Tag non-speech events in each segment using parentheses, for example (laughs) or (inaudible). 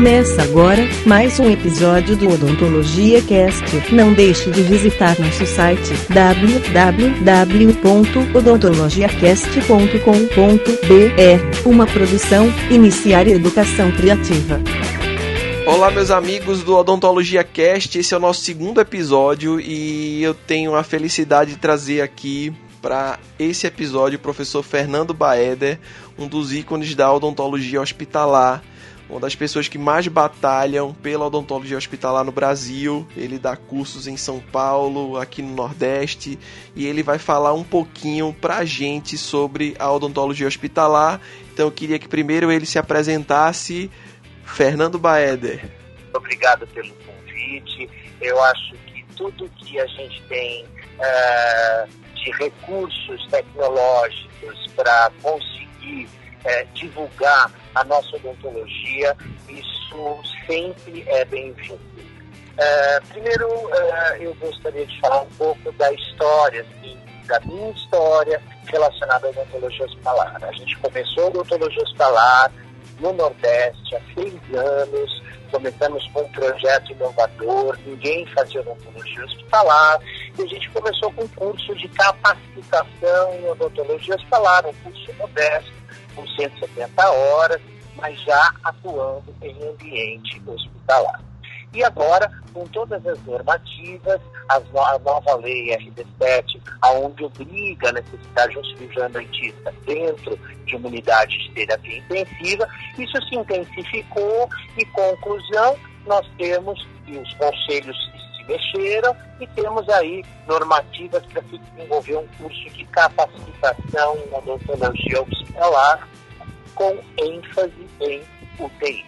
Começa agora mais um episódio do Odontologia Cast. Não deixe de visitar nosso site www.odontologiacast.com.br. Uma produção Iniciar Educação Criativa. Olá, meus amigos do Odontologia Cast. Esse é o nosso segundo episódio e eu tenho a felicidade de trazer aqui para esse episódio o professor Fernando Baeder, um dos ícones da odontologia hospitalar uma das pessoas que mais batalham pela odontologia hospitalar no Brasil. Ele dá cursos em São Paulo, aqui no Nordeste, e ele vai falar um pouquinho pra gente sobre a odontologia hospitalar. Então eu queria que primeiro ele se apresentasse. Fernando Baeder. Obrigado pelo convite. Eu acho que tudo que a gente tem uh, de recursos tecnológicos para conseguir uh, divulgar a nossa odontologia, isso sempre é bem-vindo. Uh, primeiro, uh, eu gostaria de falar um pouco da história, assim, da minha história relacionada à odontologia hospitalar. A gente começou a odontologia hospitalar no Nordeste há seis anos, começamos com um projeto inovador, ninguém fazia odontologia hospitalar, e a gente começou com um curso de capacitação em odontologia hospitalar, um curso modesto, com 170 horas, mas já atuando em ambiente hospitalar. E agora, com todas as normativas, as no a nova lei RD7, aonde obriga a necessidade de um cirurgião dentista dentro de uma unidade de terapia intensiva, isso se intensificou e, conclusão, nós temos, e os conselhos se mexeram, e temos aí normativas para se desenvolver um curso de capacitação em odontologia hospitalar com ênfase em UTI.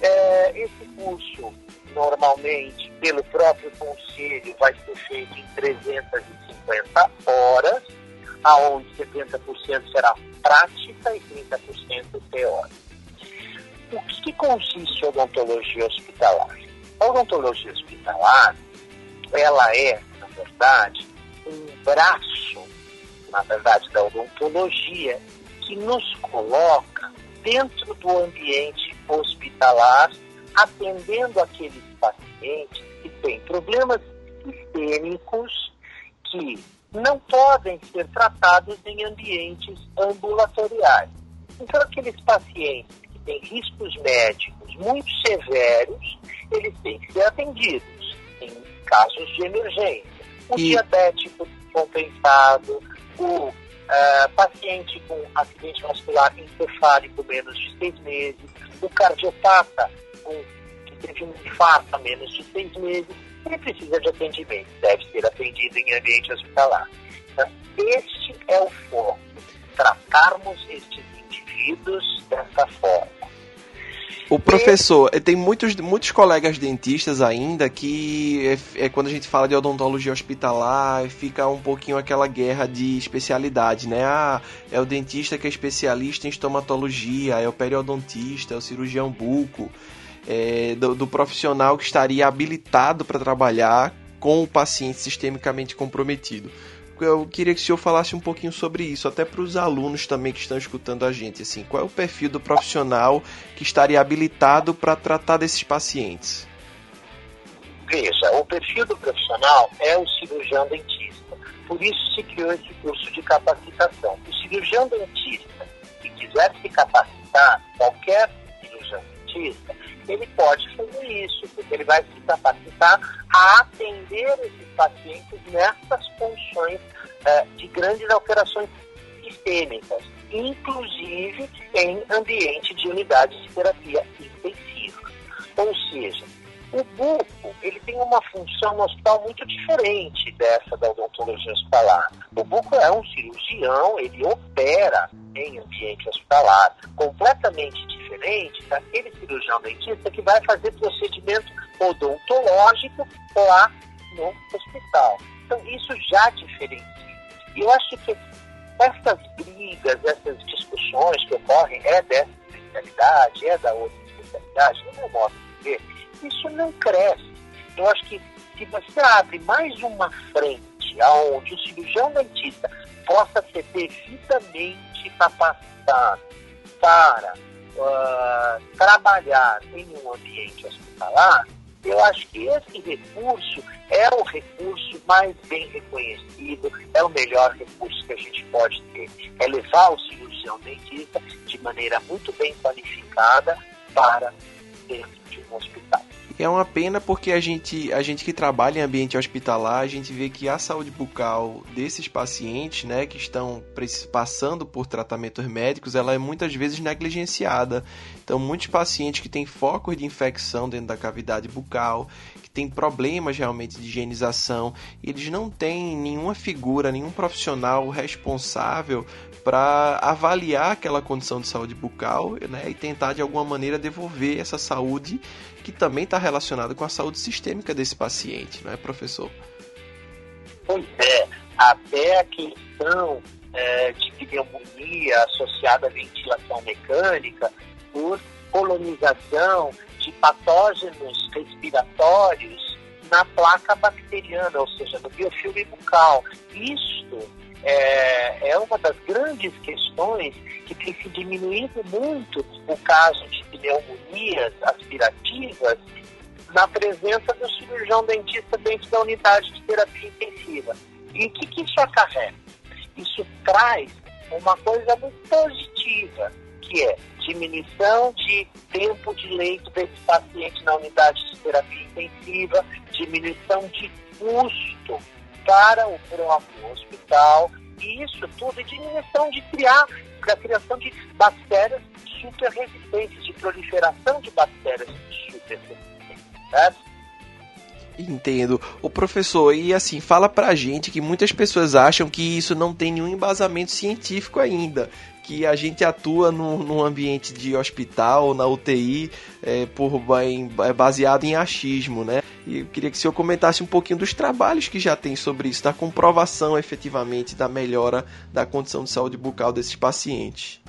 É, esse curso, normalmente, pelo próprio conselho, vai ser feito em 350 horas, aonde 70% será prática e 30% teórica. O que, consiste a odontologia hospitalar? A odontologia hospitalar, ela é, na verdade, um braço, na verdade, da odontologia que nos coloca dentro do ambiente hospitalar, atendendo aqueles pacientes que têm problemas sistêmicos que não podem ser tratados em ambientes ambulatoriais. Então, aqueles pacientes têm riscos médicos muito severos, eles têm que ser atendidos em casos de emergência. O e... diabético compensado, o Uh, paciente com acidente vascular encefálico menos de seis meses, o cardiopata com, que teve um infarto há menos de seis meses, ele precisa de atendimento, deve ser atendido em ambiente hospitalar. Então, este é o foco, tratarmos estes dessa forma. O professor, eh, tem muitos, muitos colegas dentistas ainda que é, é, quando a gente fala de odontologia hospitalar, fica um pouquinho aquela guerra de especialidade, né? Ah, é o dentista que é especialista em estomatologia, é o periodontista, é o cirurgião buco, é, do, do profissional que estaria habilitado para trabalhar com o paciente sistemicamente comprometido eu queria que o senhor falasse um pouquinho sobre isso, até para os alunos também que estão escutando a gente. Assim, qual é o perfil do profissional que estaria habilitado para tratar desses pacientes? Veja, o perfil do profissional é o cirurgião dentista. Por isso se criou esse curso de capacitação. O cirurgião dentista que quiser se capacitar, qualquer cirurgião dentista, ele pode fazer isso, porque ele vai se capacitar a atender esses pacientes nessas condições uh, de grandes alterações sistêmicas, inclusive em ambiente de unidades de terapia intensiva. Ou seja, o buco ele tem uma função hospital muito diferente dessa da odontologia hospitalar. O buco é um cirurgião, ele opera em ambiente hospitalar, completamente diferente daquele cirurgião dentista que vai fazer procedimento odontológico lá no hospital. Então, isso já diferencia. E eu acho que essas brigas, essas discussões que ocorrem é dessa especialidade, é da outra especialidade, no meu modo de ver, isso não cresce. Eu acho que se você abre mais uma frente aonde o cirurgião dentista possa ser devidamente capacitado para uh, trabalhar em um ambiente hospitalar, eu acho que esse recurso é o recurso mais bem reconhecido, é o melhor recurso que a gente pode ter. É levar o cirurgião dentista de maneira muito bem qualificada para dentro de um hospital. É uma pena porque a gente, a gente que trabalha em ambiente hospitalar, a gente vê que a saúde bucal desses pacientes, né, que estão passando por tratamentos médicos, ela é muitas vezes negligenciada. Então, muitos pacientes que têm focos de infecção dentro da cavidade bucal, que têm problemas realmente de higienização, eles não têm nenhuma figura, nenhum profissional responsável para avaliar aquela condição de saúde bucal né, e tentar de alguma maneira devolver essa saúde que também está relacionada com a saúde sistêmica desse paciente, não é, professor? Pois é, até a questão é, de pneumonia associada à ventilação mecânica por colonização de patógenos respiratórios na placa bacteriana, ou seja, no biofilme bucal. Isto é, é uma das grandes questões que tem se diminuído muito o caso de pneumonias aspirativas na presença do cirurgião dentista dentro da unidade de terapia intensiva. E o que, que isso acarreta? Isso traz uma coisa muito positiva, que é diminuição de tempo de leito desse paciente na unidade de terapia intensiva, diminuição de custo para o próprio hospital, e isso tudo é diminuição de criar, a criação de bactérias super resistentes, de proliferação de bactérias? Entendo. O professor, e assim, fala pra gente que muitas pessoas acham que isso não tem nenhum embasamento científico ainda que a gente atua no, num ambiente de hospital, na UTI, é, por, em, é baseado em achismo, né? E eu queria que o senhor comentasse um pouquinho dos trabalhos que já tem sobre isso, da comprovação efetivamente da melhora da condição de saúde bucal desses pacientes.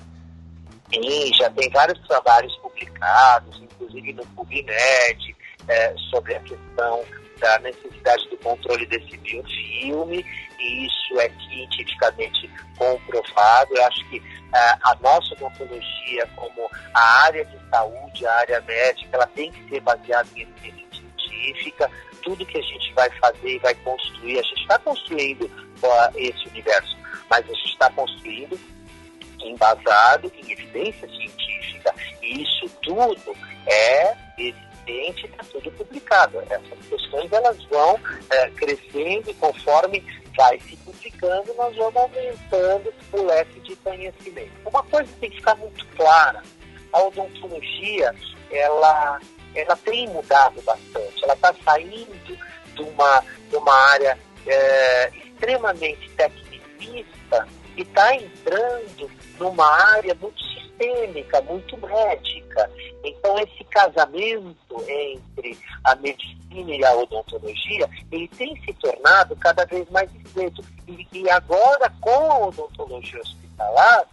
Sim, já tem vários trabalhos publicados, inclusive no PubMed, é, sobre a questão da necessidade do controle desse biofilme, e isso é cientificamente comprovado. Eu acho que uh, a nossa odontologia, como a área de saúde, a área médica, ela tem que ser baseada em evidência científica. Tudo que a gente vai fazer e vai construir, a gente está construindo uh, esse universo, mas a gente está construindo embasado em evidência científica. E isso tudo é evidente, está tudo publicado. Essas questões elas vão é, crescendo e conforme vai se publicando, nós vamos aumentando o leque de conhecimento. Uma coisa tem que ficar muito clara, a odontologia, ela, ela tem mudado bastante, ela está saindo de uma, de uma área é, extremamente tecnicista e está entrando numa área muito sistêmica, muito médica. Então, esse casamento entre a medicina e a odontologia, ele tem se tornado cada vez mais estreito. E, e agora, com a odontologia hospitalar,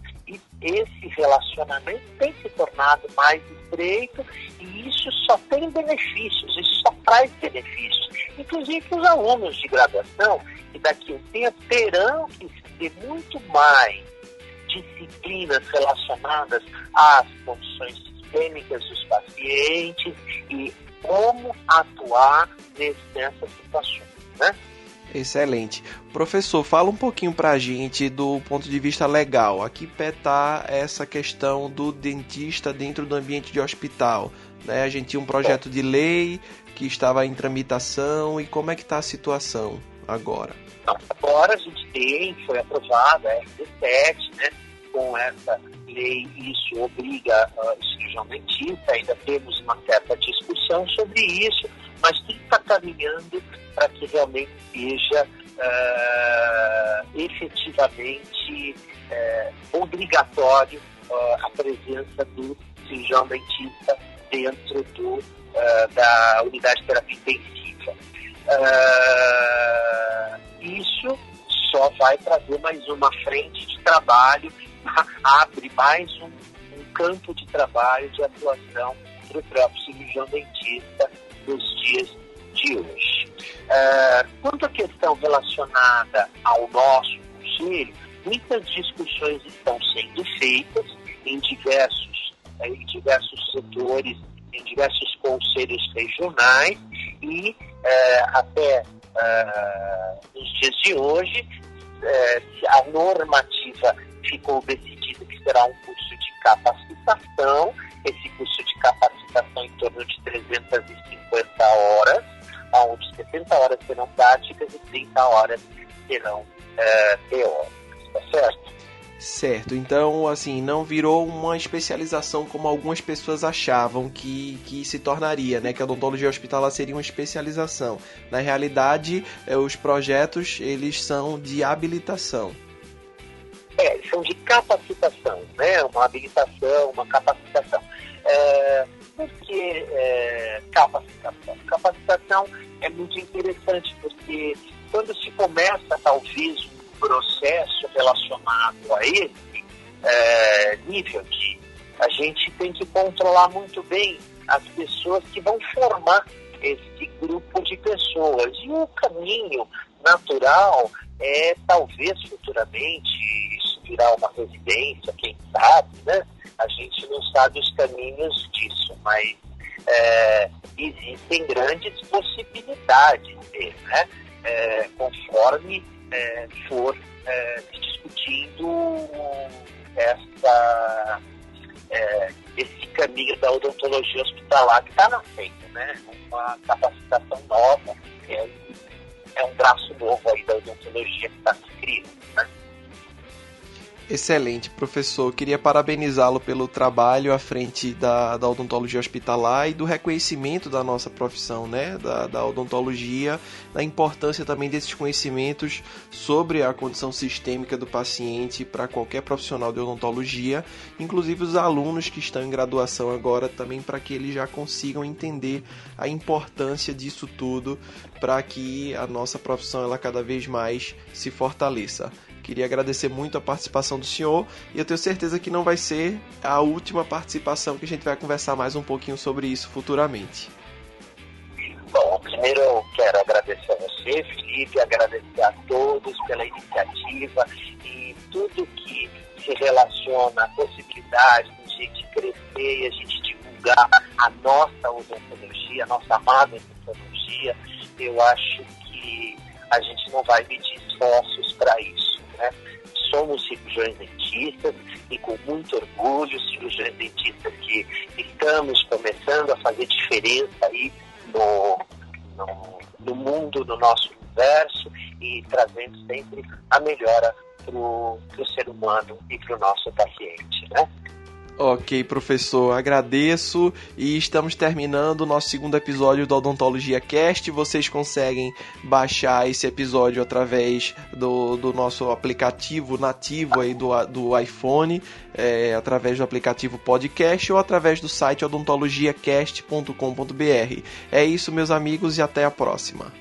esse relacionamento tem se tornado mais estreito e isso só tem benefícios, isso só traz benefícios. Inclusive os alunos de graduação, que daqui a um tempo terão que ter muito mais disciplinas relacionadas às condições sistêmicas dos pacientes e como atuar nessas situações, né? Excelente. Professor, fala um pouquinho para a gente do ponto de vista legal. Aqui está essa questão do dentista dentro do ambiente de hospital. Né? A gente tinha um projeto de lei que estava em tramitação e como é que está a situação agora? Agora a gente tem, foi aprovada a RD7, né? com essa lei isso obriga o cirurgião dentista, ainda temos uma certa discussão sobre isso, mas tudo está caminhando para que realmente seja uh, efetivamente uh, obrigatório uh, a presença do cirurgião dentista dentro do, da unidade de terapia intensiva. Isso só vai trazer mais uma frente de trabalho (laughs) abre mais um, um campo de trabalho, de atuação para o próprio cirurgião dentista nos dias de hoje. Uh, quanto à questão relacionada ao nosso conselho, muitas discussões estão sendo feitas em diversos em diversos setores, em diversos conselhos regionais e até nos dias de hoje, a normativa ficou decidida que será um curso de capacitação, esse curso de capacitação em torno de 350 horas, onde 70 horas serão práticas e 30 horas serão é, teóricas, tá certo? Certo, então assim, não virou uma especialização como algumas pessoas achavam que, que se tornaria, né? Que a odontologia hospitalar seria uma especialização. Na realidade, é, os projetos, eles são de habilitação. É, são de capacitação, né? Uma habilitação, uma capacitação. É, por que é, capacitação? Capacitação é muito interessante porque quando se começa talvez um processo relacionado a esse é, nível de a gente tem que controlar muito bem as pessoas que vão formar esse grupo de pessoas. E o caminho natural é talvez futuramente isso virar uma residência, quem sabe, né? A gente não sabe os caminhos disso, mas é, existem grandes possibilidades né? É, conforme é, for é, discutindo essa, é, esse caminho da odontologia hospitalar que está nascendo, né? Uma capacitação nova, é, é um braço novo aí da odontologia que está se criando. Excelente, professor. Queria parabenizá-lo pelo trabalho à frente da, da odontologia hospitalar e do reconhecimento da nossa profissão, né? Da, da odontologia, da importância também desses conhecimentos sobre a condição sistêmica do paciente para qualquer profissional de odontologia, inclusive os alunos que estão em graduação agora, também para que eles já consigam entender a importância disso tudo para que a nossa profissão ela cada vez mais se fortaleça. Queria agradecer muito a participação do senhor e eu tenho certeza que não vai ser a última participação que a gente vai conversar mais um pouquinho sobre isso futuramente. Bom, primeiro eu quero agradecer a você, Felipe, agradecer a todos pela iniciativa e tudo que se relaciona à possibilidade de a gente crescer e a gente divulgar a nossa odontologia, a nossa amada odontologia. Eu acho que a gente não vai medir esforços estamos começando a fazer diferença aí no, no, no mundo, no nosso universo e trazendo sempre a melhora para o ser humano e para o nosso paciente, né? Ok, professor, agradeço e estamos terminando o nosso segundo episódio do Odontologia Cast. Vocês conseguem baixar esse episódio através do, do nosso aplicativo nativo aí do, do iPhone, é, através do aplicativo podcast ou através do site odontologiacast.com.br. É isso, meus amigos, e até a próxima.